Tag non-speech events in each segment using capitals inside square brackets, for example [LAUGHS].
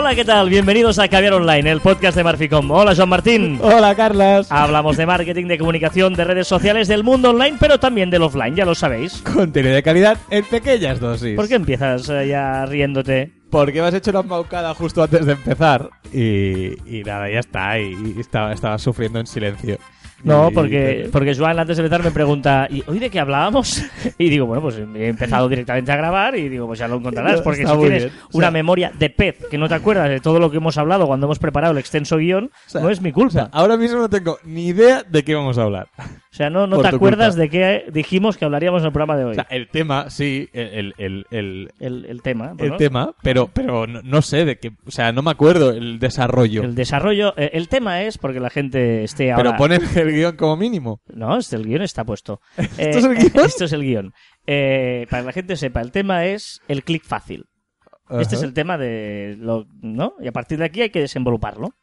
Hola, ¿qué tal? Bienvenidos a Caviar Online, el podcast de Marficom. Hola, Joan Martín. Hola, Carlas. Hablamos de marketing, de comunicación, de redes sociales, del mundo online, pero también del offline, ya lo sabéis. Contenido de calidad en pequeñas dosis. ¿Por qué empiezas eh, ya riéndote? Porque me has hecho una embaucada justo antes de empezar. Y, y nada, ya está. Y, y estaba, estaba sufriendo en silencio. No, porque, porque Joan antes de empezar me pregunta, ¿y hoy de qué hablábamos? [LAUGHS] Y digo, bueno, pues he empezado directamente a grabar y digo, pues ya lo encontrarás, porque Está si tienes bien. O una sea- memoria de pez que no te acuerdas de todo lo que hemos hablado cuando hemos preparado el extenso guion, O sea, no es mi O culpa. sea, ahora mismo no tengo ni idea de qué vamos a hablar. O sea, no, no te acuerdas culpa. de qué dijimos que hablaríamos en el programa de hoy. O sea, el tema, sí, el, el, el, el, tema. el tema, pero, pero no, no sé de qué. O sea, no me acuerdo el desarrollo. El desarrollo, eh, el tema es porque la gente esté ahora. Pero ponen el guion como mínimo. No, este, el guion está puesto. [LAUGHS] ¿Esto es el [LAUGHS] guion? Esto es el guion. Eh, para que la gente sepa, el tema es el clic fácil. Este es el tema de lo, ¿no? Y a partir de aquí hay que desenvoluparlo.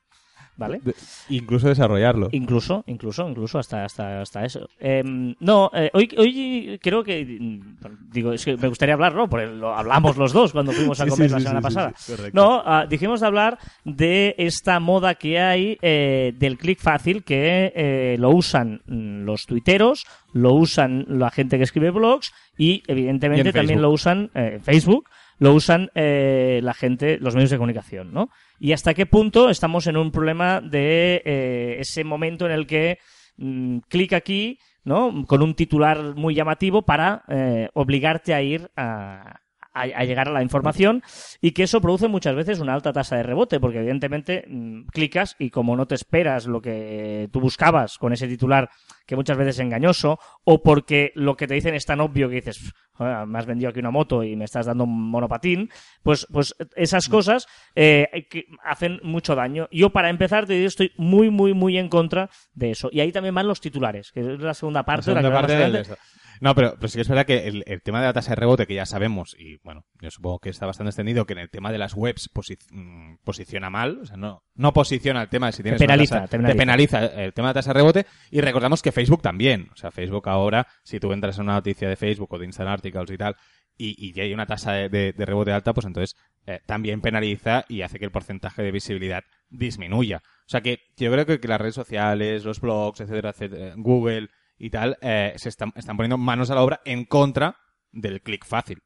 ¿Vale? De- incluso desarrollarlo. Incluso, incluso, incluso hasta, hasta, hasta eso. Em, no, eh, hoy, hoy creo que mm, digo, es que me gustaría hablar, ¿no? Porque lo hablamos los dos cuando fuimos a comer sí, la semana sí, pasada. no, ah, dijimos de hablar de esta moda que hay eh, del clic fácil que eh, lo usan mm, los tuiteros, lo usan la gente que escribe blogs y evidentemente Y también lo usan eh, Facebook, lo usan eh, la gente, los medios de comunicación, ¿no? Y hasta qué punto estamos en un problema de eh, ese momento en el que mm, clic aquí, ¿no? Con un titular muy llamativo para eh, obligarte a ir a, a- a llegar a la información y que eso produce muchas veces una alta tasa de rebote porque evidentemente mm, clicas y como no te esperas lo que tú buscabas con ese titular que muchas veces es engañoso o porque lo que te dicen es tan obvio que dices "Joder, me has vendido aquí una moto y me estás dando un monopatín pues pues esas cosas eh, que hacen mucho daño. Yo para empezar te digo estoy muy muy muy en contra de eso. Y ahí también van los titulares que es la segunda parte, La de la que parte. No, pero, pero sí que es verdad que el, el tema de la tasa de rebote, que ya sabemos, y bueno, yo supongo que está bastante extendido, que en el tema de las webs posi- mm, posiciona mal, o sea, no, no posiciona el tema de si tienes una penaliza, tasa- te penaliza. te penaliza el tema de la tasa de rebote, y recordamos que Facebook también, o sea, Facebook ahora, si tú entras en una noticia de Facebook o de Instant Articles y tal, y, y ya hay una tasa de, de- de rebote alta, pues entonces eh, también penaliza y hace que el porcentaje de visibilidad disminuya. O sea que yo creo que, que las redes sociales, los blogs, etcétera, etcétera, Google y tal, eh, se están, poniendo manos a la obra en contra del clic fácil.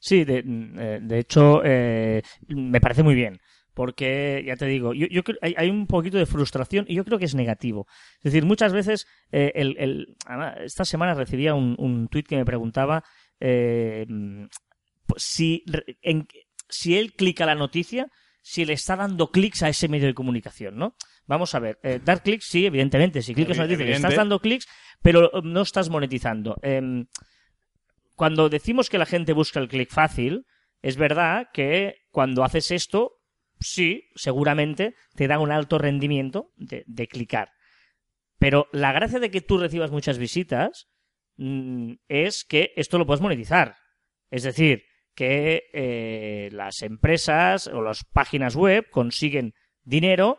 Sí, de, eh, de hecho, eh, me parece muy bien. Porque, ya te digo, yo, hay, hay un poquito de frustración y yo creo que es negativo. Es decir, muchas veces, eh, esta semana recibía un, un tuit que me preguntaba eh, pues, si, en- si él clica la noticia, si le está dando clics a ese medio de comunicación, ¿no? Vamos a ver, eh, dar clics, sí, evidentemente, si clicas noticia, le estás dando clics, pero eh, no estás monetizando. Em, cuando decimos que la gente busca el clic fácil, es verdad que cuando haces esto, sí, seguramente te da un alto rendimiento de, de clicar. Pero la gracia de que tú recibas muchas visitas mm, es que esto lo puedes monetizar. Es decir, que eh, las empresas o las páginas web consiguen dinero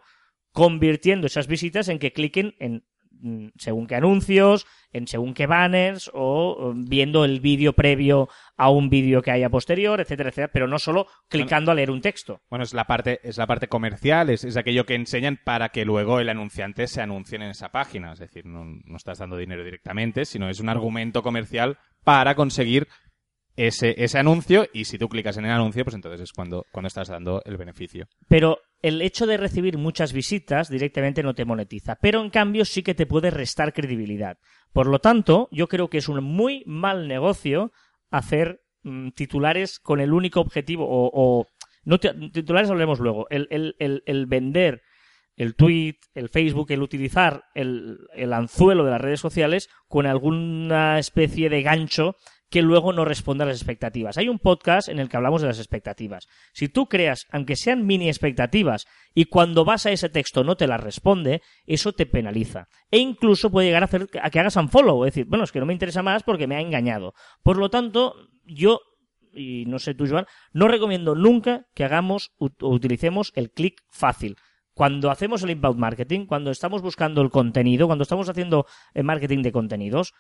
convirtiendo esas visitas en que cliquen en mm, según qué anuncios, en según qué banners o eh, viendo el vídeo previo a un vídeo que haya posterior, etcétera, etcétera, pero no solo clicando a leer un texto. Bueno, es la parte, es la parte comercial, es, es aquello que enseñan para que luego el anunciante se anuncie en esa página. Es decir, no, no estás dando dinero directamente, sino es un argumento comercial para conseguir ese, ese anuncio y si tú clicas en el anuncio, pues entonces es cuando, cuando estás dando el beneficio. Pero el hecho de recibir muchas visitas directamente no te monetiza, pero en cambio sí que te puede restar credibilidad. Por lo tanto, yo creo que es un muy mal negocio hacer mm, titulares con el único objetivo, o, o- no ti- titulares hablemos luego, el, el- el- el vender el tweet, el Facebook, el utilizar el, el anzuelo de las redes sociales con alguna especie de gancho que luego no responde a las expectativas. Hay un podcast en el que hablamos de las expectativas. Si tú creas, aunque sean mini expectativas, y cuando vas a ese texto no te las responde, eso te penaliza. E incluso puede llegar a hacer a que hagas unfollow, es decir, bueno, es que no me interesa más porque me ha engañado. Por lo tanto, yo y no sé tú, Joan, no recomiendo nunca que hagamos o utilicemos el clic fácil. Cuando hacemos el inbound marketing, cuando estamos buscando el contenido, cuando estamos haciendo el marketing de contenidos,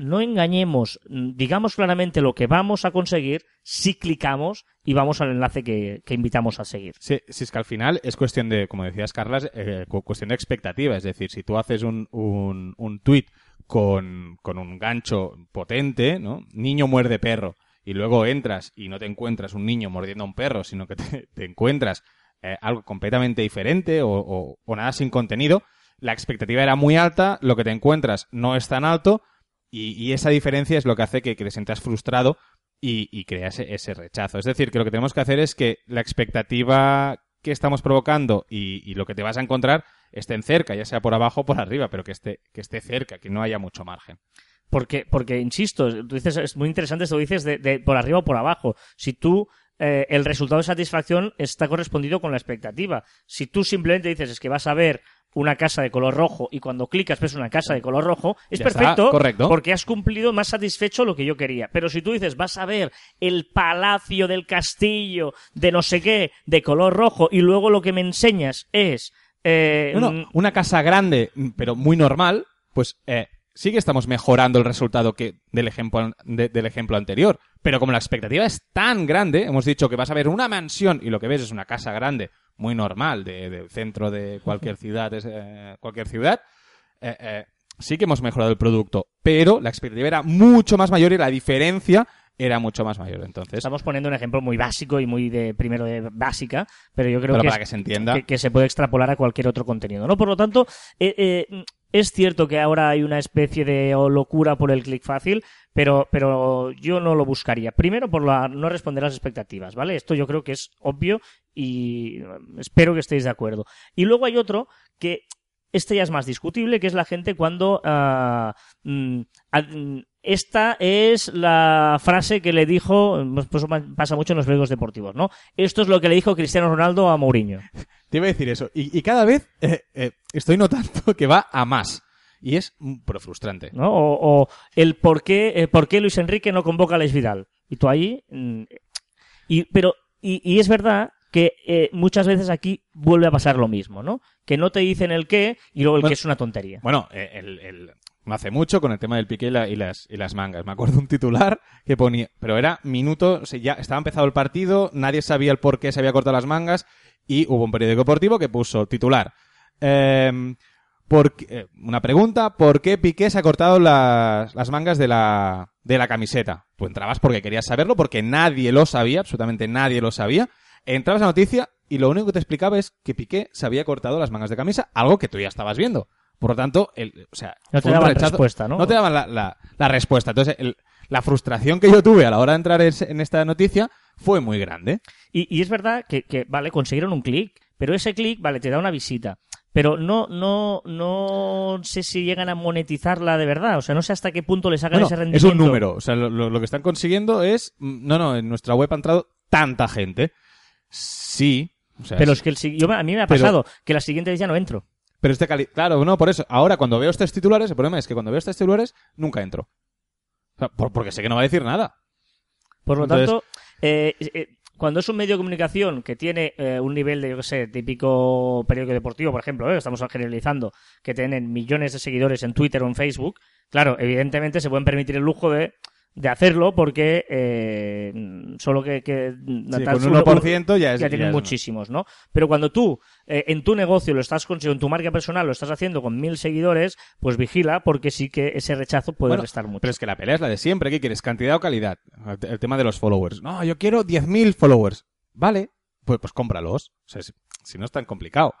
no engañemos, digamos claramente lo que vamos a conseguir si clicamos y vamos al enlace que, invitamos a seguir. Sí, si es que al final es cuestión de, como decías Carlas, eh, cuestión de expectativa. Es decir, si tú haces un, un, un tweet con, con un gancho potente, ¿no? Niño muerde perro, y luego entras y no te encuentras un niño mordiendo a un perro, sino que te, [LAUGHS] encuentras eh, algo completamente diferente o, o, nada sin contenido, la expectativa era muy alta, lo que te encuentras no es tan alto y, esa diferencia es lo que hace que, te sientas frustrado y, creas ese rechazo. Es decir, que lo que tenemos que hacer es que la expectativa que estamos provocando y, lo que te vas a encontrar estén cerca, ya sea por abajo o por arriba, pero que esté, que esté cerca, que no haya mucho margen. Porque, porque insisto, tú dices, es muy interesante esto dices de, de por arriba o por abajo. Si tú eh, el resultado de satisfacción está correspondido con la expectativa. Si tú simplemente dices es que vas a ver una casa de color rojo y cuando clicas ves una casa de color rojo, es perfecto porque has cumplido más satisfecho lo que yo quería. Pero si tú dices vas a ver el palacio del castillo de no sé qué de color rojo y luego lo que me enseñas es... Eh, una casa grande pero muy normal, pues eh, sí que estamos mejorando el resultado que del ejemplo, del ejemplo anterior. Pero como la expectativa es tan grande, hemos dicho que vas a ver una mansión y lo que ves es una casa grande, muy normal, del de centro de cualquier ciudad, eh, cualquier ciudad, eh, eh, sí que hemos mejorado el producto. Pero la expectativa era mucho más mayor y la diferencia era mucho más mayor. Entonces, estamos poniendo un ejemplo muy básico y muy de primero de básica, pero yo creo que, para que se entienda que, se puede extrapolar a cualquier otro contenido, ¿no? Por lo tanto, es cierto que ahora hay una especie de locura por el clic fácil, pero, pero yo no lo buscaría. Primero por la, no responder a las expectativas, ¿vale? Esto yo creo que es obvio y espero que estéis de acuerdo. Y luego hay otro que este ya es más discutible, que es la gente cuando uh, esta es la frase que le dijo, pues pasa mucho en los juegos deportivos, ¿no? Esto es lo que le dijo Cristiano Ronaldo a Mourinho. Te iba a decir eso. Y, cada vez eh, eh, estoy notando [LAUGHS] que va a más. Y es pero frustrante. ¿No? O, el por qué, eh, por qué Luis Enrique no convoca a Les Vidal. Y tú ahí... Mm, y, pero, y, es verdad que muchas veces aquí vuelve a pasar lo mismo, ¿no? Que no te dicen el qué y luego el qué es una tontería. Bueno, el, hace mucho con el tema del piqué y, las, y las mangas. Me acuerdo un titular que ponía, pero era minuto, ya estaba empezado el partido, nadie sabía el por qué se había cortado las mangas y hubo un periódico deportivo que puso titular. Em, eh, una pregunta, ¿por qué Piqué se ha cortado las, las mangas de la, de la camiseta? Tú entrabas porque querías saberlo, porque nadie lo sabía, absolutamente nadie lo sabía. Entrabas a la noticia y lo único que te explicaba es que Piqué se había cortado las mangas de camisa, algo que tú ya estabas viendo. Por lo tanto, el, o sea, no te daban respuesta, ¿no? No te daban la, la, respuesta. Entonces, la frustración que yo tuve a la hora de entrar en, esta noticia fue muy grande. Y, y es verdad que, que, vale, consiguieron un clic, pero ese clic, vale, te da una visita. Pero no, no, no sé si llegan a monetizarla de verdad. O sea, no sé hasta qué punto les hagan ese rendimiento. Es un número. O sea, lo, lo, que están consiguiendo es, mm, no, no, en nuestra web ha entrado tanta gente. Sí. O sea, pero es que el, yo, a mí me ha pasado que la siguiente vez ya no entro. Pero este cali claro, no, por eso. Ahora, cuando veo estos titulares, el problema es que cuando veo estos titulares, nunca entro. O sea, porque sé que no va a decir nada. Por lo tanto, eh, eh, cuando es un medio de comunicación que tiene eh, un nivel de, yo qué sé, típico periódico deportivo, por ejemplo, estamos generalizando, que tienen millones de seguidores en Twitter o en Facebook, claro, evidentemente se pueden permitir el lujo de de hacerlo porque eh, solo que, que con un 1% ya, es, ya tienen muchísimos, ¿no? Pero cuando tú eh, en tu negocio lo estás consiguiendo, en tu marca personal lo estás haciendo con mil seguidores, pues vigila porque sí que ese rechazo puede restar mucho. Pero es que la pelea es la de siempre. ¿Qué quieres? ¿Cantidad o calidad? El, tema de los followers. No, yo quiero 10.000 followers. Vale, pues, pues cómpralos. O sea, si, no es tan complicado.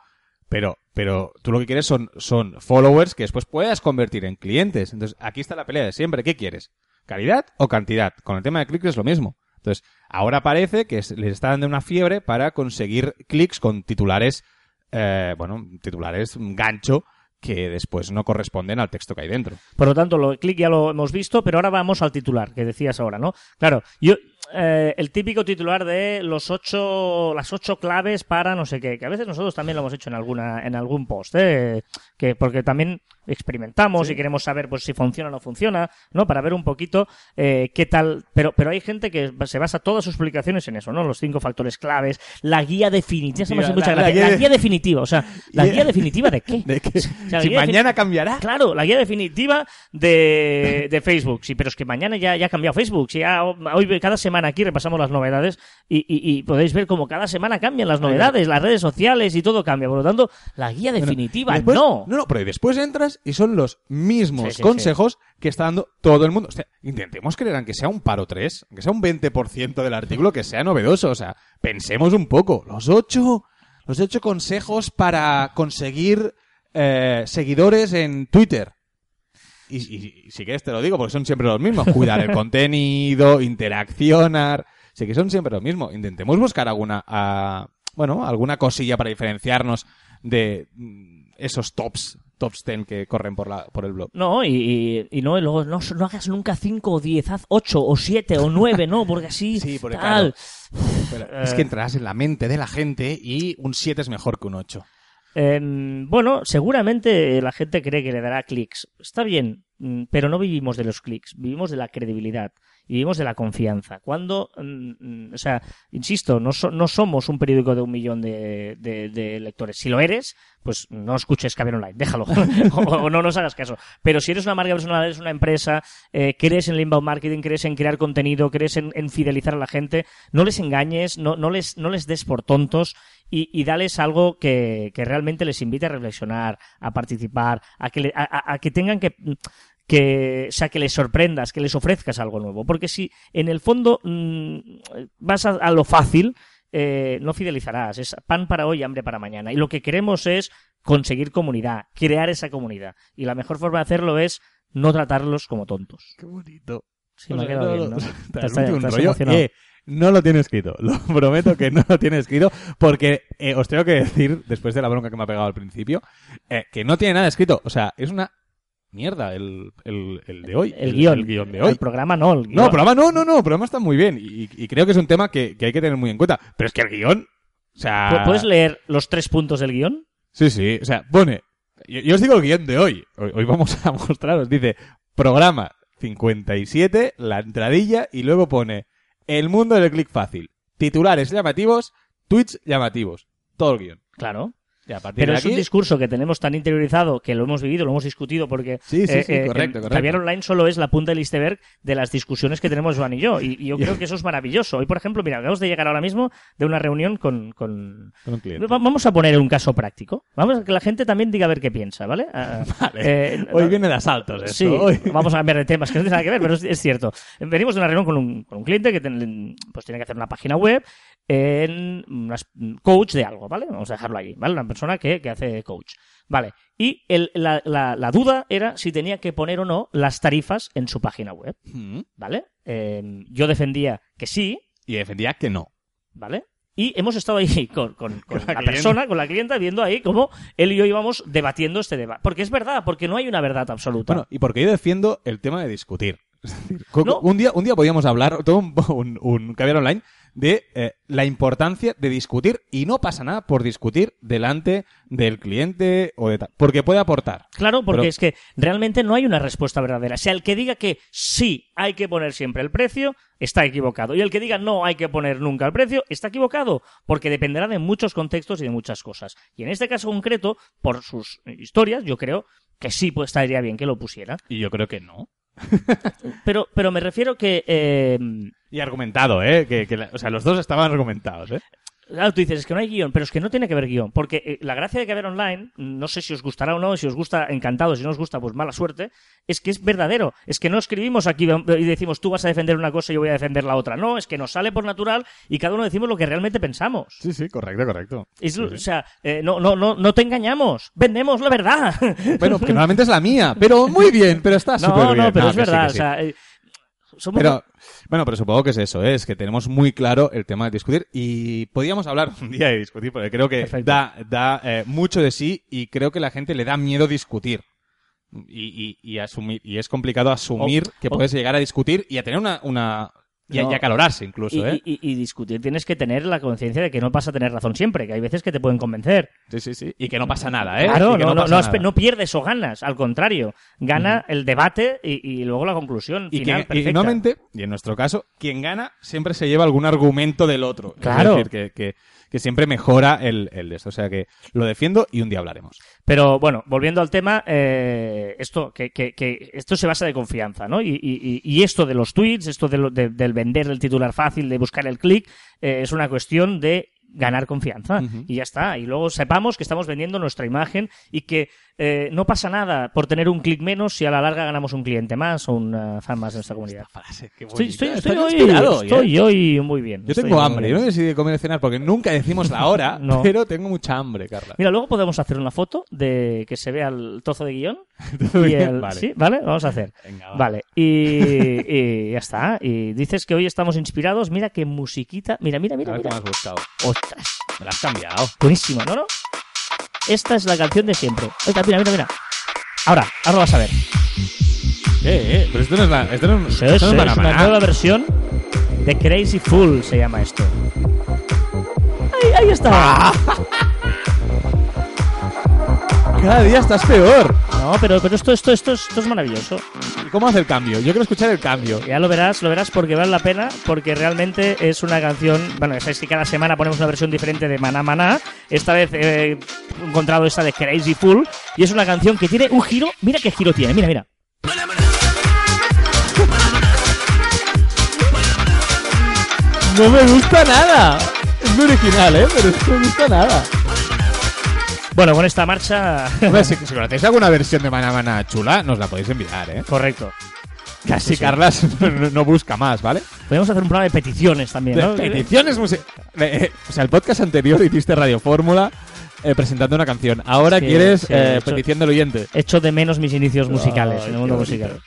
Pero, pero tú lo que quieres son, son followers que después puedas convertir en clientes. Entonces, aquí está la pelea de siempre. ¿Qué quieres? ¿Calidad o cantidad? Con el tema de clics es lo mismo. Entonces, ahora parece que les está dando una fiebre para conseguir clics con titulares, eh, bueno, titulares gancho que después no corresponden al texto que hay dentro. Por lo tanto, lo clic ya lo hemos visto, pero ahora vamos al titular, que decías ahora, ¿no? Claro, yo, eh, el típico titular de los ocho, las ocho claves para no sé qué, que a veces nosotros también lo hemos hecho en alguna, en algún post, ¿eh? Que, porque también experimentamos Sí. y queremos saber pues si funciona o no funciona, ¿no? Para ver un poquito eh, qué tal. Pero, pero hay gente que se basa todas sus publicaciones en eso, ¿no? Los cinco factores claves, la guía definitiva. La- mucha la- la gracia. guía La de- guía definitiva, o sea, ¿la Guía- definitiva de qué? [LAUGHS] ¿De qué? O sea, la si mañana cambiará. Claro, la guía definitiva de, de Facebook. Sí, pero es que mañana ya, ya ha cambiado Facebook. Sí, ya, hoy, cada semana aquí repasamos las novedades y, y- y podéis ver como cada semana cambian las novedades, las redes sociales y todo cambia. Por lo tanto, la guía definitiva Después- no. No, no, pero después entras y son los mismos Sí, sí, consejos que está dando todo el mundo. O sea, intentemos creer, aunque sea un paro 3, aunque sea un 20% del artículo, que sea novedoso. O sea, pensemos un poco. Los ocho, los ocho consejos para conseguir eh, seguidores en Twitter. Y, y- y si quieres te lo digo, porque son siempre los mismos. Cuidar el [LAUGHS] contenido, interaccionar. Sí que son siempre los mismos. Intentemos buscar alguna, ah, bueno, alguna cosilla para diferenciarnos de mm, esos tops, tops 10 que corren por, la, por el blog. No, y, y- y no, y luego no, no hagas nunca 5 o 10, haz 8 o 7 o 9, ¿no? Porque así. [LAUGHS] Sí, porque tal. Pero es que entrarás en la mente de la gente y un 7 es mejor que un 8. Em, bueno, seguramente la gente cree que le dará clics. Está bien, mm, pero no vivimos de los clics, vivimos de la credibilidad vivimos de la confianza. Cuando, mm, mm, o sea, insisto, no, no somos un periódico de un millón de, lectores. Si lo eres, pues no escuches Caber Online, déjalo. [LAUGHS] o, no nos hagas caso. Pero si eres una marca personal, eres una empresa, eh, crees en el inbound marketing, crees en crear contenido, crees en, en fidelizar a la gente, no les engañes, no, no, les, no les des por tontos y, y dales algo que, que realmente les invite a reflexionar, a participar, a que, le- a que tengan que, que, o sea, que les sorprendas, que les ofrezcas algo nuevo. Porque si en el fondo mm, vas a, a lo fácil, eh, no fidelizarás. Es pan para hoy, hambre para mañana. Y lo que queremos es conseguir comunidad, crear esa comunidad. Y la mejor forma de hacerlo es no tratarlos como tontos. Qué bonito. Sí, me ha quedado bien, ¿no? [LAUGHS] Te has- Transmite un rollo. emocionado. Eh, no lo tiene escrito. [LAUGHS] Lo prometo que no lo tiene escrito. Porque eh, os tengo que decir, después de la bronca que me ha pegado al principio, eh, que no tiene nada escrito. O sea, es una mierda el, el, el de hoy. El, guion. El guion de hoy. El programa no, el guion. No, el programa no, no, no. El programa está muy bien. Y, y creo que es un tema que, que hay que tener muy en cuenta. Pero es que el guion. O sea. ¿Pu- ¿Puedes leer los tres puntos del guion? Sí, sí. O sea, pone. Yo, yo os digo el guion de hoy. hoy. hoy vamos a [LAUGHS] mostraros. Dice programa 57, la entradilla, y luego pone el mundo del clic fácil. Titulares llamativos, tweets llamativos. Todo el guion. Claro. Y a partir Pero de es aquí. un discurso que tenemos tan interiorizado que lo hemos vivido, lo hemos discutido, porque Sí, sí, eh, sí, eh, correcto, el correcto. Javier Online solo es la punta del iceberg de las discusiones que tenemos Joan y yo. Y, y yo [LAUGHS] creo que eso es maravilloso. Hoy, por ejemplo, mira, acabamos de llegar ahora mismo de una reunión con... con- Con un cliente. Va- Vamos a poner un caso práctico. Vamos a que la gente también diga a ver qué piensa, ¿vale? Ah, [LAUGHS] Vale. eh, Hoy no- viene de asaltos esto. Sí, Hoy- vamos a cambiar de temas, que no tiene nada que ver, pero es, es cierto. Venimos de una reunión con un, con un cliente que ten- pues tiene que hacer una página web en unas- coach de algo, ¿vale? Vamos a dejarlo ahí, ¿vale? Una persona que, que hace coach. Vale. Y el- la, la- la duda era si tenía que poner o no las tarifas en su página web, Mm. ¿vale? Eh, yo defendía que sí, Y defendía que no. ¿vale? Y hemos estado ahí [LAUGHS] con, con- con Con la persona, con la clienta, viendo ahí cómo él y yo íbamos debatiendo este debate. Porque es verdad, porque no hay una verdad absoluta. Bueno, y porque yo defiendo el tema de discutir. Es decir, No. un, día, un día podíamos hablar, todo un, [LAUGHS] un, un caviar online, de eh, la importancia de discutir y no pasa nada por discutir delante del cliente o de tal, porque puede aportar. Claro, porque Pero- es que realmente no hay una respuesta verdadera. O sea, el que diga que sí hay que poner siempre el precio, está equivocado. Y el que diga no hay que poner nunca el precio, está equivocado. Porque dependerá de muchos contextos y de muchas cosas. Y en este caso concreto, por sus historias, yo creo que sí pues, estaría bien que lo pusiera. Y yo creo que no. Pero, pero me refiero que... eh, Y argumentado, ¿eh? Que, la- o sea, los dos estaban argumentados, ¿eh? Claro, tú dices, es que no hay guion, pero es que no tiene que haber guion, porque eh, la gracia de que haber online, no sé si os gustará o no, si os gusta, encantado, si no os gusta, pues mala suerte, es que es verdadero, es que no escribimos aquí y decimos tú vas a defender una cosa y yo voy a defender la otra, no, es que nos sale por natural y cada uno decimos lo que realmente pensamos. Sí, sí, correcto, correcto. Es- Sí, sí. O sea, eh, no, no, no, no te engañamos, vendemos la verdad. Bueno, que normalmente es la mía, pero muy bien, pero está súper [LAUGHS] no, bien. no, pero es verdad, sí. o sea, eh, somos Pero, bueno, pero supongo que es eso, ¿eh? es que tenemos muy claro el tema de discutir y podíamos hablar [LAUGHS] un día de discutir, porque creo que Perfecto. da, da eh, mucho de sí y creo que la gente le da miedo discutir. Y, y, y asumir, y es complicado asumir O- que o- puedes llegar a discutir y a tener una, una y, No. y acalorarse incluso, Y, ¿eh? y- y discutir tienes que tener la conciencia de que no vas a tener razón siempre, que hay veces que te pueden convencer. Sí, sí, sí. Y que no pasa nada, ¿eh? Claro, que no, no, no, nada. espe- no pierdes o ganas, al contrario, gana el debate y, y luego la conclusión Y, final que, y normalmente, y en nuestro caso, quien gana siempre se lleva algún argumento del otro. Claro. Es decir, que, que, que siempre mejora el, el de esto. O sea que lo defiendo y un día hablaremos. Pero bueno, volviendo al tema, eh, esto que, que- que esto se basa de confianza, ¿no? Y, y- y esto de los tweets, esto de lo- de- del vender el titular fácil, de buscar el clic, eh, es una cuestión de ganar confianza y ya está. Y luego sepamos que estamos vendiendo nuestra imagen y que eh, no pasa nada por tener un clic menos si a la larga ganamos un cliente más o un fan más en esta comunidad. Frase, qué Estoy, estoy, hoy, ¿eh? hoy muy bien. Yo tengo hambre, bien. no decidí comer y cenar porque nunca decimos la [LAUGHS] hora, No. pero tengo mucha hambre, Carla. Mira, luego podemos hacer una foto de que se vea el trozo de [LAUGHS] guion. El- Vale. ¿Sí? ¿Vale? Vamos a hacer. Venga, va. Vale, y, y ya está. Y dices que hoy estamos inspirados. Mira qué musiquita. Mira, mira, A mira, ver qué me mira. has buscado. Ostras, Me la has cambiado. buenísima, ¿no? no? Esta es la canción de siempre. Oiga, mira, mira, mira. Ahora, ahora lo vas a ver. Eh, eh, pero esto no es la... Esto no, Sí, esto no sí, es una nueva versión de Crazy Fool, se llama esto. Ahí, ahí está. Ah. [LAUGHS] Cada día estás peor. No, pero, pero esto, esto, esto, es- esto es maravilloso. ¿Y ¿Cómo hace el cambio? Yo quiero escuchar el cambio. Ya lo verás, lo verás porque vale la pena, porque realmente es una canción. Bueno, ya sabéis que cada semana ponemos una versión diferente de Maná Maná. Esta vez he encontrado esta de Crazy Fool. Y es una canción que tiene un giro. Mira qué giro tiene, mira, mira. No me gusta nada. Es muy original, ¿eh? Pero no me gusta nada. Bueno, con esta marcha. [LAUGHS] Hombre, si, si conocéis alguna versión de Maná Maná chula, nos la podéis enviar, ¿eh? Correcto. Casi sí. Carlas [LAUGHS] no, no busca más, ¿vale? Podemos hacer un programa de peticiones también, De ¿no? peticiones musi- eh, O sea, el podcast anterior hiciste Radio Fórmula eh, presentando una canción. Ahora Sí, quieres sí, eh, hecho- petición del oyente. Echo de menos mis inicios musicales en el mundo bonito.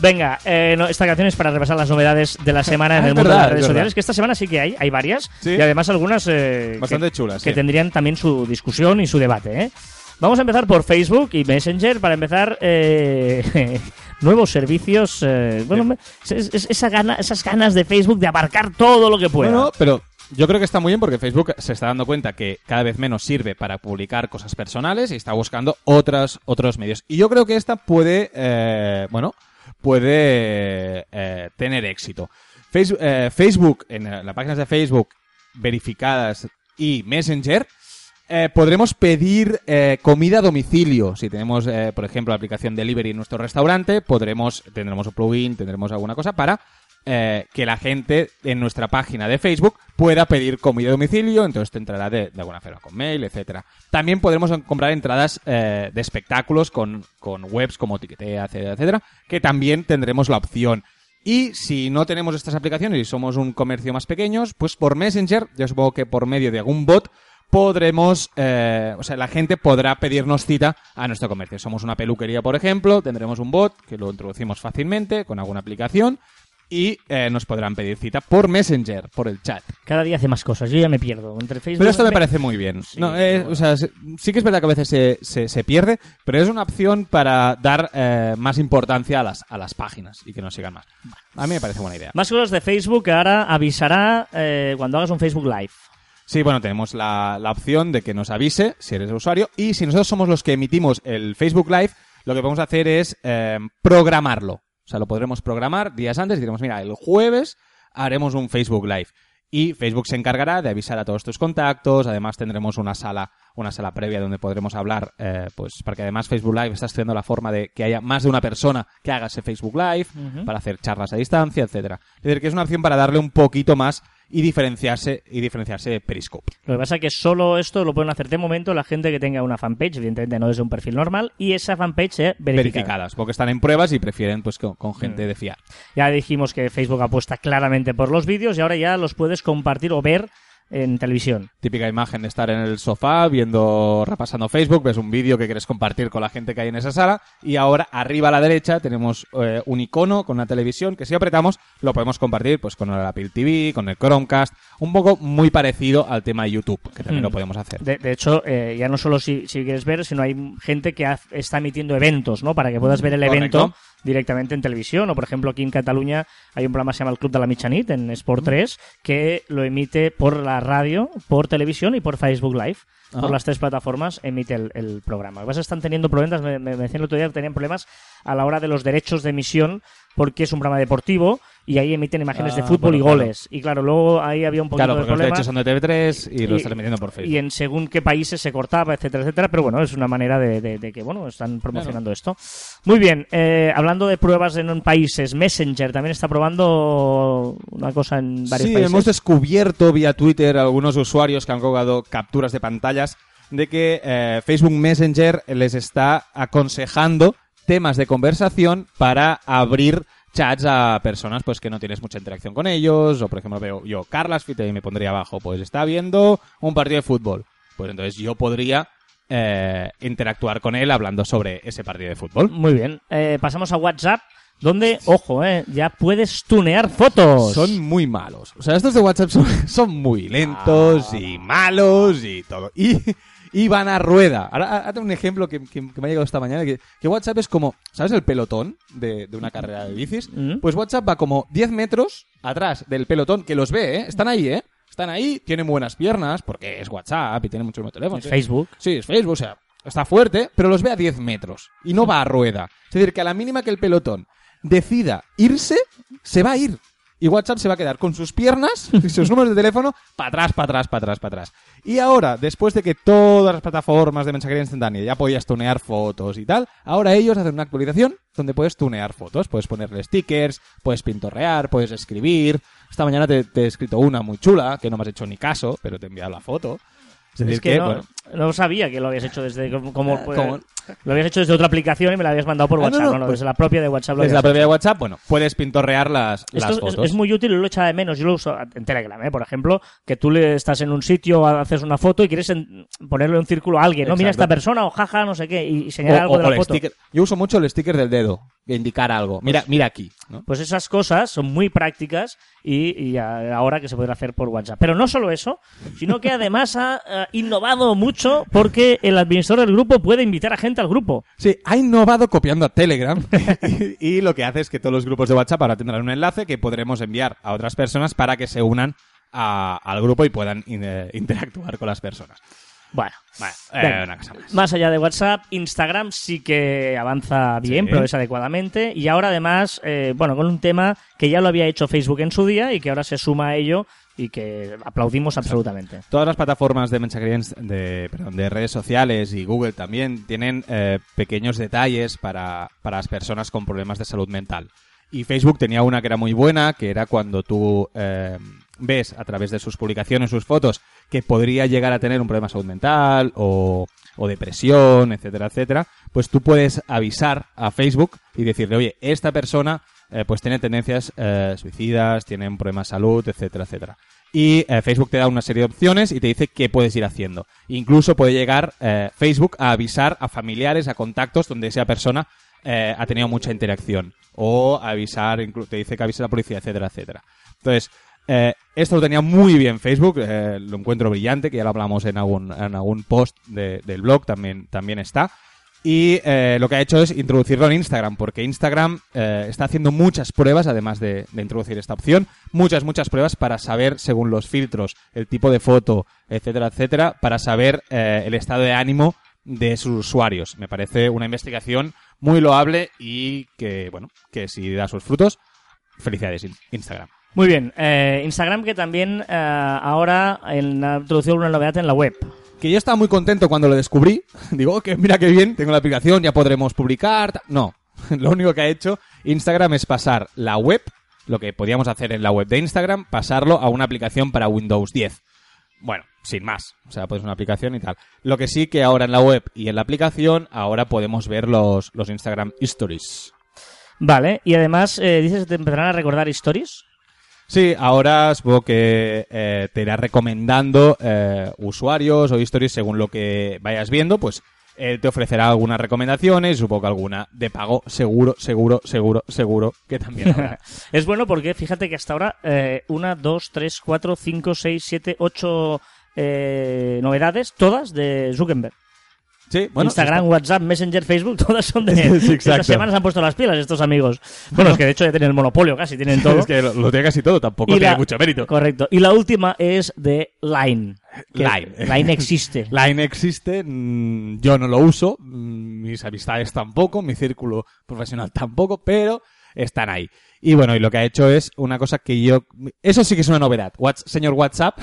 Venga, eh, no, esta canción es para repasar las novedades de la semana en Ah, el mundo de las es redes sociales, que esta semana sí que hay, hay varias, Sí. y además algunas eh, Bastante que, chulas, que sí. tendrían también su discusión y su debate. ¿eh? Vamos a empezar por Facebook y Messenger para empezar eh, [LAUGHS] nuevos servicios. eh, bueno, me- es- es- esa gana, esas ganas de Facebook de abarcar todo lo que pueda. Bueno, pero yo creo que está muy bien porque Facebook se está dando cuenta que cada vez menos sirve para publicar cosas personales y está buscando otras, otros medios. Y yo creo que esta puede, eh, bueno, puede eh, tener éxito. Eh, Facebook, en las páginas de Facebook verificadas y Messenger, eh, podremos pedir comida a domicilio. Si tenemos, por ejemplo, la aplicación Delivery en nuestro restaurante, podremos, tendremos un plugin, tendremos alguna cosa para eh, que la gente en nuestra página de Facebook pueda pedir comida a domicilio, entonces te entrará de, alguna forma con mail, etcétera. También podremos comprar entradas eh, de espectáculos con, con webs como Tiquetea, etcétera, etcétera, que también tendremos la opción. Y si no tenemos estas aplicaciones y somos un comercio más pequeño, pues por Messenger, yo supongo que por medio de algún bot, podremos, eh, o sea, la gente podrá pedirnos cita a nuestro comercio. Somos una peluquería, por ejemplo, tendremos un bot que lo introducimos fácilmente con alguna aplicación y eh, nos podrán pedir cita por Messenger, por el chat. Cada día hace más cosas, yo ya me pierdo. Entre Facebook Pero esto me parece muy bien. Sí, no, eh, o sea, se- sí que es verdad que a veces se, se- se pierde, pero es una opción para dar eh, más importancia a las, a las páginas y que nos sigan más. A mí me parece buena idea. Más cosas de Facebook ahora avisará cuando hagas un Facebook Live. Sí, bueno, tenemos la, la opción de que nos avise si eres usuario y si nosotros somos los que emitimos el Facebook Live, lo que vamos a hacer es eh, programarlo. O sea, lo podremos programar días antes y diremos, mira, el jueves haremos un Facebook Live. Y Facebook se encargará de avisar a todos tus contactos. Además, tendremos una sala, una sala previa donde podremos hablar, eh, pues, porque además Facebook Live está estudiando la forma de que haya más de una persona que haga ese Facebook Live para hacer charlas a distancia, etcétera. Es decir, que es una opción para darle un poquito más y diferenciarse y diferenciarse de Periscope. Lo que pasa es que solo esto lo pueden hacer de momento la gente que tenga una fanpage, evidentemente no desde un perfil normal, y esa fanpage verificada. verificadas, porque están en pruebas y prefieren pues con, con gente Mm. de fiar. Ya dijimos que Facebook apuesta claramente por los vídeos y ahora ya los puedes compartir o ver en televisión. Típica imagen de estar en el sofá viendo, repasando Facebook, ves un vídeo que quieres compartir con la gente que hay en esa sala y ahora arriba a la derecha tenemos eh, un icono con una televisión que si apretamos lo podemos compartir pues con el Apple TV, con el Chromecast, un poco muy parecido al tema de YouTube, que también lo podemos hacer. De, de hecho, eh, ya no solo si, si quieres ver, sino hay gente que ha- está emitiendo eventos, ¿no? Para que puedas ver el Correcto. evento directamente en televisión. O, por ejemplo, aquí en Cataluña hay un programa que se llama El Club de la Michanit, en Sport 3, que lo emite por la radio, por televisión y por Facebook Live. Por las tres plataformas emite el, el programa. Que están teniendo problemas, me, me, me decían el otro día que tenían problemas a la hora de los derechos de emisión porque es un programa deportivo y ahí emiten imágenes de Ah, fútbol bueno, y claro. goles. Y claro, luego ahí había un poquito Claro, de porque los problemas. derechos son de TV3 y, lo Y- están emitiendo por Facebook. Y en según qué países se cortaba, etcétera, etcétera. Pero bueno, es una manera de, de- de que, bueno, están promocionando esto. Muy bien, eh, hablando de pruebas en países, Messenger también está probando una cosa en varios sí, países. hemos descubierto vía Twitter algunos usuarios que han colgado capturas de pantallas de que eh, Facebook Messenger les está aconsejando temas de conversación para abrir chats a personas pues que no tienes mucha interacción con ellos o por ejemplo veo yo Carlas Fite y me pondría abajo pues está viendo un partido de fútbol pues entonces yo podría eh, interactuar con él hablando sobre ese partido de fútbol Muy bien. Eh, pasamos a WhatsApp, donde, ojo, eh, ya puedes tunear fotos. Son muy malos. O sea, estos de WhatsApp son, [LAUGHS] son muy lentos Ah. y malos y todo. Y, y van a rueda. Ahora, hazte un ejemplo que, que- que me ha llegado esta mañana, que, que WhatsApp es como, ¿sabes el pelotón de, de una carrera de bicis? Mm. Pues WhatsApp va como 10 metros atrás del pelotón, que los ve, ¿eh? Están ahí, ¿eh? Están ahí, tienen buenas piernas, porque es WhatsApp y tiene muchos teléfonos. Es Facebook. Sí, es Facebook, o sea, está fuerte, pero los ve a 10 metros y no va a rueda. Es decir, que a la mínima que el pelotón decida irse, se va a ir. Y WhatsApp se va a quedar con sus piernas [LAUGHS] y sus números de teléfono para atrás, para atrás, para atrás, para atrás. Y ahora, después de que todas las plataformas de mensajería instantánea ya podías tunear fotos y tal, ahora ellos hacen una actualización donde puedes tunear fotos. Puedes ponerle stickers, puedes pintorrear, puedes escribir. Esta mañana te, he escrito una muy chula, que no me has hecho ni caso, pero te he enviado la foto. Es decir, Es que, no, bueno, no sabía que lo habías hecho desde como, como- ¿cómo? lo habías hecho desde otra aplicación y me la habías mandado por Ah, no, WhatsApp, no, no, no, pues desde la propia de WhatsApp. Lo Desde la propia de WhatsApp, bueno, puedes pintorrear las, Esto es- fotos. es, muy útil y lo echaba de menos. Yo lo uso en Telegram, ¿eh? por ejemplo, que tú le estás en un sitio, haces una foto y quieres en- ponerle un círculo a alguien, ¿no? Mira Exacto. esta persona o jaja, no sé qué, y, y señalar O- algo o- de la foto. sticker. Yo uso mucho el sticker del dedo, indicar algo. Mira, mira aquí. ¿no? Pues esas cosas son muy prácticas y, ahora que se podrá hacer por WhatsApp. Pero no solo eso, sino que además ha innovado mucho porque el administrador del grupo puede invitar a gente al grupo. Sí, ha innovado copiando a Telegram [LAUGHS] y, y lo que hace es que todos los grupos de WhatsApp ahora tendrán un enlace que podremos enviar a otras personas para que se unan a- al grupo y puedan in- eh, interactuar con las personas. Bueno, eh, una cosa más. Más allá de WhatsApp, Instagram sí que avanza bien, Sí. progresa adecuadamente. Y ahora además, eh, bueno, con un tema que ya lo había hecho Facebook en su día y que ahora se suma a ello y que aplaudimos absolutamente. Todas las plataformas de mensajería de, perdón, de redes sociales y Google también tienen eh, pequeños detalles para, para las personas con problemas de salud mental. Y Facebook tenía una que era muy buena, que era cuando tú eh, ves a través de sus publicaciones, sus fotos, que podría llegar a tener un problema de salud mental o, depresión, etcétera, etcétera, pues tú puedes avisar a Facebook y decirle, oye, esta persona eh, pues tiene tendencias eh, suicidas, tiene un problema de salud, etcétera, etcétera. Y eh, Facebook te da una serie de opciones y te dice qué puedes ir haciendo. Incluso puede llegar Facebook a avisar a familiares, a contactos donde esa persona ha tenido mucha interacción. O avisar, te dice que avise a la policía, etcétera, etcétera. Entonces, eh, esto lo tenía muy bien Facebook, eh, lo encuentro brillante, que ya lo hablamos en algún, en algún post de- del blog, también, también está. Y eh, lo que ha hecho es introducirlo en Instagram, porque Instagram eh, está haciendo muchas pruebas, además de, de introducir esta opción, muchas, muchas pruebas para saber, según los filtros, el tipo de foto, etcétera, etcétera, para saber el estado de ánimo de sus usuarios. Me parece una investigación muy loable y que, bueno, que si da sus frutos, felicidades In- Instagram. Muy bien, eh, Instagram que también eh, ahora en- ha introducido una novedad en la web. Que yo estaba muy contento cuando lo descubrí. [LAUGHS] Digo, "Oh, que mira qué bien, tengo la aplicación, ya podremos publicar. ta-". No, [LAUGHS] lo único que ha hecho Instagram es pasar la web, lo que podíamos hacer en la web de Instagram, pasarlo a una aplicación para Windows 10. Bueno, sin más. O sea, pues una aplicación y tal. Lo que sí que ahora en la web y en la aplicación, ahora podemos ver los, los Instagram Stories. Vale, y además eh, dices que te empezarán a recordar stories. Sí, ahora supongo que eh, te irá recomendando eh, usuarios o historias según lo que vayas viendo, pues él te ofrecerá algunas recomendaciones, supongo que alguna de pago, seguro, seguro, seguro, seguro que también habrá. [LAUGHS] Es bueno porque fíjate que hasta ahora eh, una, dos, tres, cuatro, cinco, seis, siete, ocho eh, novedades, todas de Zuckerberg. Sí, bueno, Instagram, WhatsApp, Messenger, Facebook, [LAUGHS] todas son de... [LAUGHS] Sí, exacto. Esta semana se han puesto las pilas estos amigos. Bueno, es que de hecho ya tienen el monopolio casi, tienen [LAUGHS] todo. Es que lo, lo tiene casi todo, tampoco Y tiene la- mucho mérito. Correcto. Y la última es de Line. Line. Line existe. Line existe, mm, yo no lo uso, mm, mis amistades tampoco, mi círculo profesional tampoco, pero están ahí. Y bueno, y lo que ha hecho es una cosa que yo... Eso sí que es una novedad. Señor WhatsApp,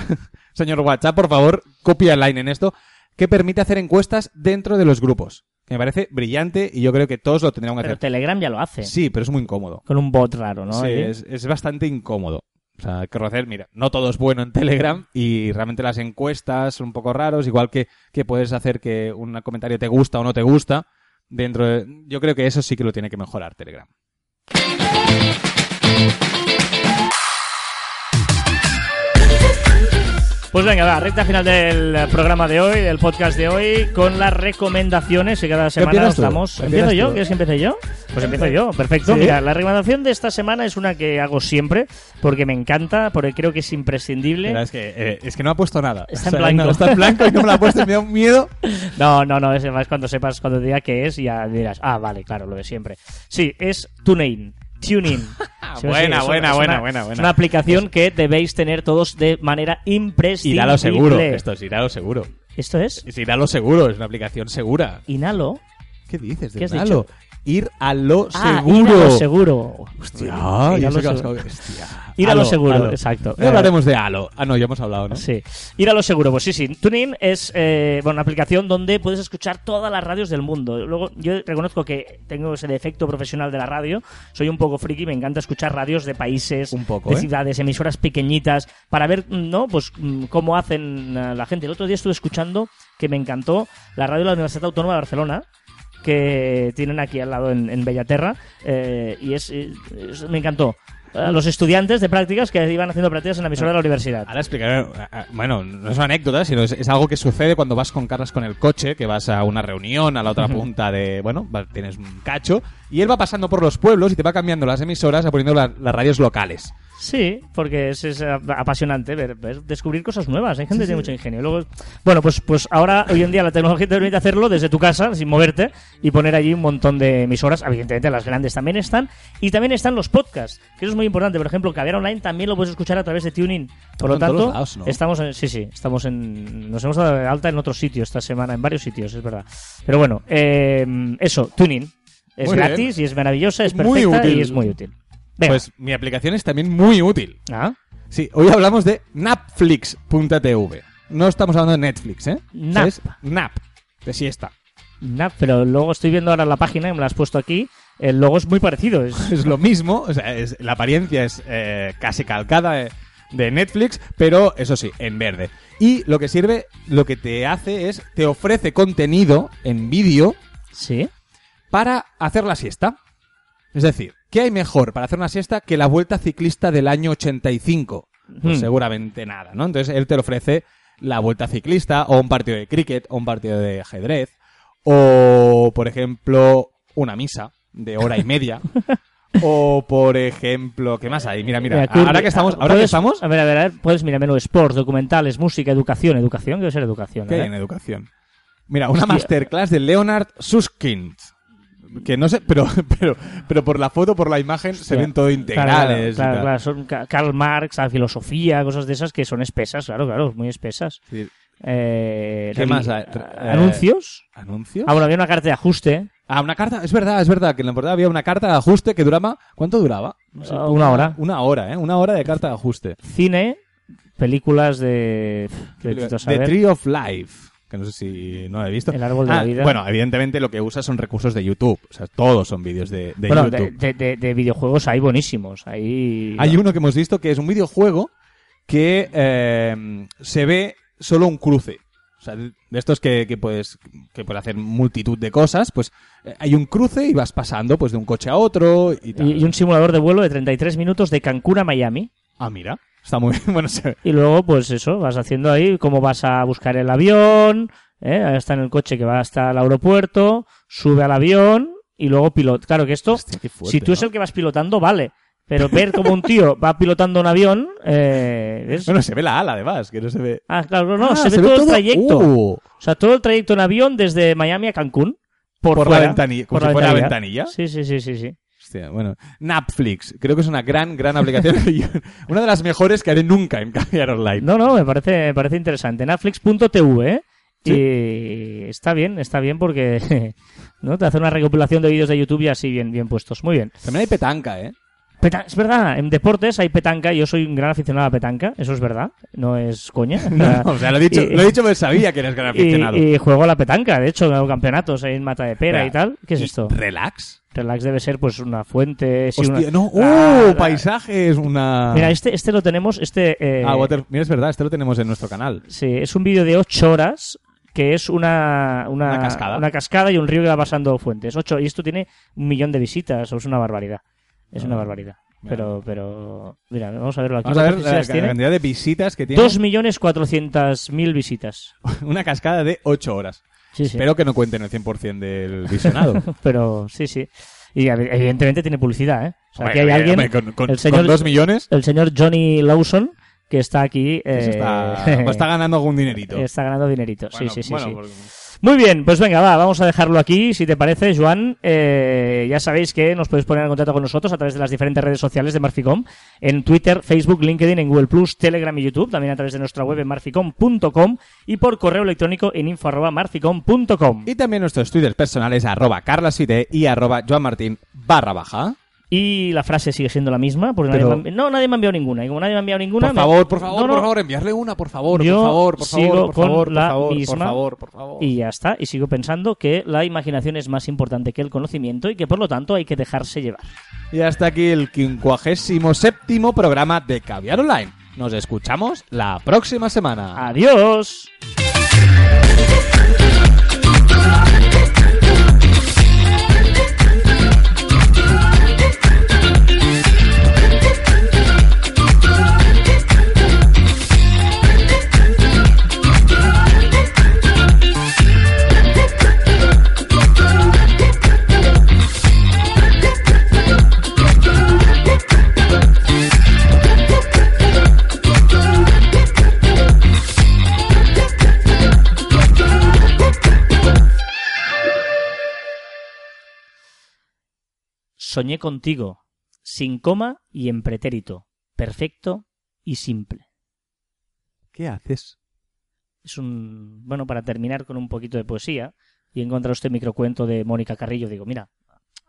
señor WhatsApp, por favor, copia Line en esto, que permite hacer encuestas dentro de los grupos. Que me parece brillante y yo creo que todos lo tendríamos que Pero hacer. Telegram ya lo hace. Sí, pero es muy incómodo. Con un bot raro, ¿no? Sí, es, es bastante incómodo. O sea, reconocer, mira, no todo es bueno en Telegram y realmente las encuestas son un poco raros, igual que, que puedes hacer que un comentario te gusta o no te gusta. Dentro de- yo creo que eso sí que lo tiene que mejorar Telegram. Pues venga, va, recta final del programa de hoy, del podcast de hoy, con las recomendaciones que cada semana. ¿Empiezas ¿Empiezo yo? tú? ¿Quieres que empiece yo? Pues empiezo yo, perfecto. ¿Sí? Mira, la recomendación de esta semana es una que hago siempre, porque me encanta, porque creo que es imprescindible. Mira, es, que, eh, es que no ha puesto nada. Está en blanco. no, está en blanco y no me lo ha puesto me da un miedo. [LAUGHS] No, no, no, es más cuando sepas, cuando te diga qué es, ya dirás, ah, vale, claro, lo de siempre. Sí, es TuneIn. TuneIn. [LAUGHS] Sí, Ah, buena, es buena, buena, una- buena, Es buena. una aplicación que debéis tener todos de manera imprescindible. Irá lo seguro. Esto es ir a lo seguro. ¿Esto es? Es ir a lo seguro, es una aplicación segura. Inhalo. ¿Qué dices? ¿Qué has Inhalo. Ir a lo Ah, seguro. ir a lo seguro. Hostia, Ir a lo seguro. hostia. Ir a lo seguro, Halo. exacto. No hablaremos de Halo. Ah, no, ya hemos hablado, ¿no? Sí, ir a lo seguro, pues sí, sí. TuneIn es eh, bueno, una aplicación donde puedes escuchar todas las radios del mundo. Luego, yo reconozco que tengo ese defecto profesional de la radio. Soy un poco friki, me encanta escuchar radios de países, Un poco, de ¿eh? ciudades, emisoras pequeñitas, para ver, ¿no? Pues mm, cómo hacen eh, la gente. El otro día estuve escuchando que me encantó la radio de la Universidad Autónoma de Barcelona que tienen aquí al lado en, en Bellaterra eh, y es, es- me encantó. A los estudiantes de prácticas que iban haciendo prácticas en la emisora de la universidad. Ahora explicaré. ah, ah, Bueno, no es una anécdota, sino es, es algo que sucede cuando vas con Carlos con el coche, que vas a una reunión a la otra punta de. Bueno, tienes un cacho, y él va pasando por los pueblos y te va cambiando las emisoras, a poniendo la- las radios locales. Sí, porque es, es ap- apasionante ver, ver- descubrir cosas nuevas. Hay gente que tiene mucho ingenio. Luego, bueno, pues, pues ahora, hoy en día, la tecnología te permite hacerlo desde tu casa, sin moverte, y poner allí un montón de emisoras. Evidentemente, las grandes también están. Y también están los podcasts, que eso es muy importante. Por ejemplo, Caviar Online también lo puedes escuchar a través de TuneIn. Por lo tanto, lados, ¿no? estamos en, sí, sí, estamos en, nos hemos dado de alta en otros sitios esta semana, en varios sitios, es verdad. Pero bueno, eh, eso, TuneIn. Es Muy bien. gratis y es maravillosa, es perfecta y es muy útil. Venga. Pues mi aplicación es también muy útil. Ah, Sí, hoy hablamos de napflix.tv. No estamos hablando de Netflix, ¿eh? Nap. ¿Sabes? Nap. De siesta. Nah, pero luego estoy viendo ahora la página y me la has puesto aquí. El logo es muy parecido. Es... [LAUGHS] Es lo mismo, o sea, es- la apariencia es eh, casi calcada de, de Netflix, pero eso sí, en verde. Y lo que sirve, lo que te hace es, te ofrece contenido en vídeo Sí. para hacer la siesta. Es decir, ¿qué hay mejor para hacer una siesta que la vuelta ciclista del año 85? Pues Hmm. seguramente nada, ¿no? Entonces él te lo ofrece la vuelta ciclista o un partido de cricket o un partido de ajedrez o, por ejemplo, una misa de hora y media. [LAUGHS] O, por ejemplo, ¿qué más hay? Mira, mira, ahora que estamos, ah, ahora que estamos, A ver, a ver, a ver, puedes, mira, menú sports, documentales, música, educación. Educación, debe ser educación. ¿qué hay ¿eh? en educación? Mira, una Hostia. masterclass de Leonard Susskind. Que no sé, pero, [LAUGHS] pero, pero por la foto, por la imagen, se ven todo Claro, integrales. y Claro, tal. claro, son Karl Marx, la filosofía, cosas de esas que son espesas, claro, claro, muy espesas. Sí. Eh, ¿Qué más eh, ¿Anuncios? ¿Anuncios? Ah, bueno, había una carta de ajuste. Ah, una carta, es verdad, es verdad, que en la portada había una carta de ajuste que duraba, ¿cuánto duraba? No sé, Ah, una hora. Una hora, ¿eh? Una hora de carta de ajuste. Cine, películas de... de The saber. Tree of Life, que no sé si no lo he visto. El árbol de Ah, la vida. Bueno, evidentemente lo que usa son recursos de YouTube, o sea, todos son vídeos de, de bueno, YouTube. de, de- de- de videojuegos hay buenísimos. Hay, Hay uno que hemos visto que es un videojuego que eh, se ve solo un cruce. O sea, de estos que, que puedes que puede hacer multitud de cosas, pues eh, hay un cruce y vas pasando pues de un coche a otro y tal. y, y un simulador de vuelo de 33 minutos de Cancún a Miami. Ah, mira, está muy bien. [LAUGHS] Bueno, se- Y luego, pues eso, vas haciendo ahí cómo vas a buscar el avión. ¿eh? Está en el coche que va hasta el aeropuerto, sube al avión y luego pilot. Claro que esto, Hostia, qué fuerte, si tú es el que vas pilotando, vale. Pero ver como un tío va pilotando un avión, eh, es- Bueno, se ve la ala, además, que no se ve... Ah, claro, no, Ah, se, ve todo, el trayecto. Uh, O sea, todo el trayecto en avión desde Miami a Cancún. Por, por la ventanilla, como por si fuera la ventanilla. Sí, sí, sí, sí, sí. Hostia, bueno. Netflix, creo que es una gran, gran aplicación. [LAUGHS] una de las mejores que haré nunca en Caviar Online. No, no, me parece, me parece interesante. Netflix.tv, ¿eh? Sí. Y está bien, está bien porque [LAUGHS] ¿no? te hace una recopilación de vídeos de YouTube y así bien, bien puestos. Muy bien. También hay petanca, ¿eh? Peta- es verdad, en deportes hay petanca. Yo soy un gran aficionado a petanca, eso es verdad. No es coña. [LAUGHS] No, o sea, lo he dicho, Y- lo he dicho porque sabía que eres gran aficionado. Y, y juego a la petanca, de hecho, hago campeonatos en Mata de Pera y tal. ¿Qué es ¿y esto? ¿Relax? Relax debe ser pues una fuente. sí, Hostia, una- no. ¡Uh! La- la- Paisajes, una... Mira, este, este lo tenemos, este... eh, Ah, water... Mira, es verdad, este lo tenemos en nuestro canal. Sí, es un vídeo de 8 horas que es una, una, Una cascada. una cascada y un río que va pasando fuentes. Ocho, y esto tiene un millón de visitas, o es una barbaridad. Es una Ah, barbaridad. mira. Pero, pero, mira, vamos a verlo aquí. Vamos a ver ¿Cuántas la, la cantidad de visitas que tiene. 2.400.000 visitas. [LAUGHS] Una cascada de 8 horas. Sí, sí. Espero que no cuenten el 100% del visionado. [LAUGHS] Pero sí, sí. Y ev- evidentemente tiene publicidad, ¿eh? O sea, aquí hay Hombre, alguien, hombre, con, con- el señor- con dos millones, el señor Johnny Lawson, que está aquí. eh, está, [LAUGHS] está ganando algún dinerito. está ganando dinerito. Bueno, sí, sí, sí. bueno, sí. porque- Muy bien, pues venga, va, vamos a dejarlo aquí, si te parece, Joan. Eh, ya sabéis que nos podéis poner en contacto con nosotros a través de las diferentes redes sociales de Marficom, en Twitter, Facebook, LinkedIn, en Google Plus, Telegram y YouTube, también a través de nuestra web en marficom.com y por correo electrónico en info@marficom.com. Y también nuestros twitters personales, arroba carlasfite y arroba joanmartin barra baja. Y la frase sigue siendo la misma, porque Pero- nadie me ha envi- no, nadie me ha enviado ninguna. Y como nadie me ha enviado ninguna, Por me- favor, por favor, No, no, por favor, enviarle una, por favor, Yo por favor, por sigo favor, por con favor, la por favor, misma por favor, por favor. Y ya está. Y sigo pensando que la imaginación es más importante que el conocimiento y que por lo tanto hay que dejarse llevar. Y hasta aquí el 57 programa de Caviar Online. Nos escuchamos la próxima semana. Adiós. Soñé contigo, sin coma y en pretérito, perfecto y simple. ¿Qué haces? Es un. Bueno, para terminar con un poquito de poesía, y he encontrado este microcuento de Mónica Carrillo, digo, mira,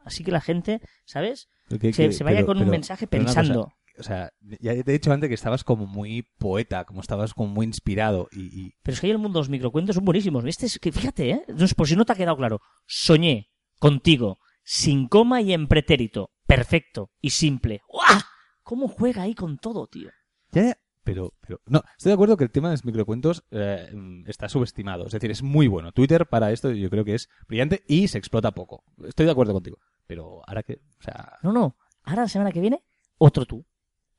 así que la gente, ¿sabes? Que- Se, que- se vaya pero- con un mensaje pensando. o sea, ya te he dicho antes que estabas como muy poeta, como estabas como muy inspirado y, y- Pero es que ahí el mundo de los microcuentos son buenísimos. Este es que, fíjate, ¿eh? No es por si no te ha quedado claro. Soñé contigo, sin coma y en pretérito, perfecto y simple. ¡Guau! ¿Cómo juega ahí con todo, tío? Ya, ya, Pero, pero, no, estoy de acuerdo que el tema de los microcuentos eh, está subestimado. Es decir, es muy bueno. Twitter para esto yo creo que es brillante y se explota poco. Estoy de acuerdo contigo. Pero ahora que, o sea, No, no. Ahora la semana que viene, otro tú.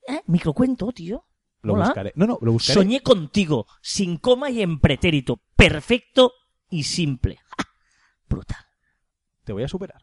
¿Eh? Microcuento, tío. lo Hola. buscaré. No, no, lo buscaré. Soñé contigo, sin coma y en pretérito, perfecto y simple. ¡Ja! Brutal. Te voy a superar.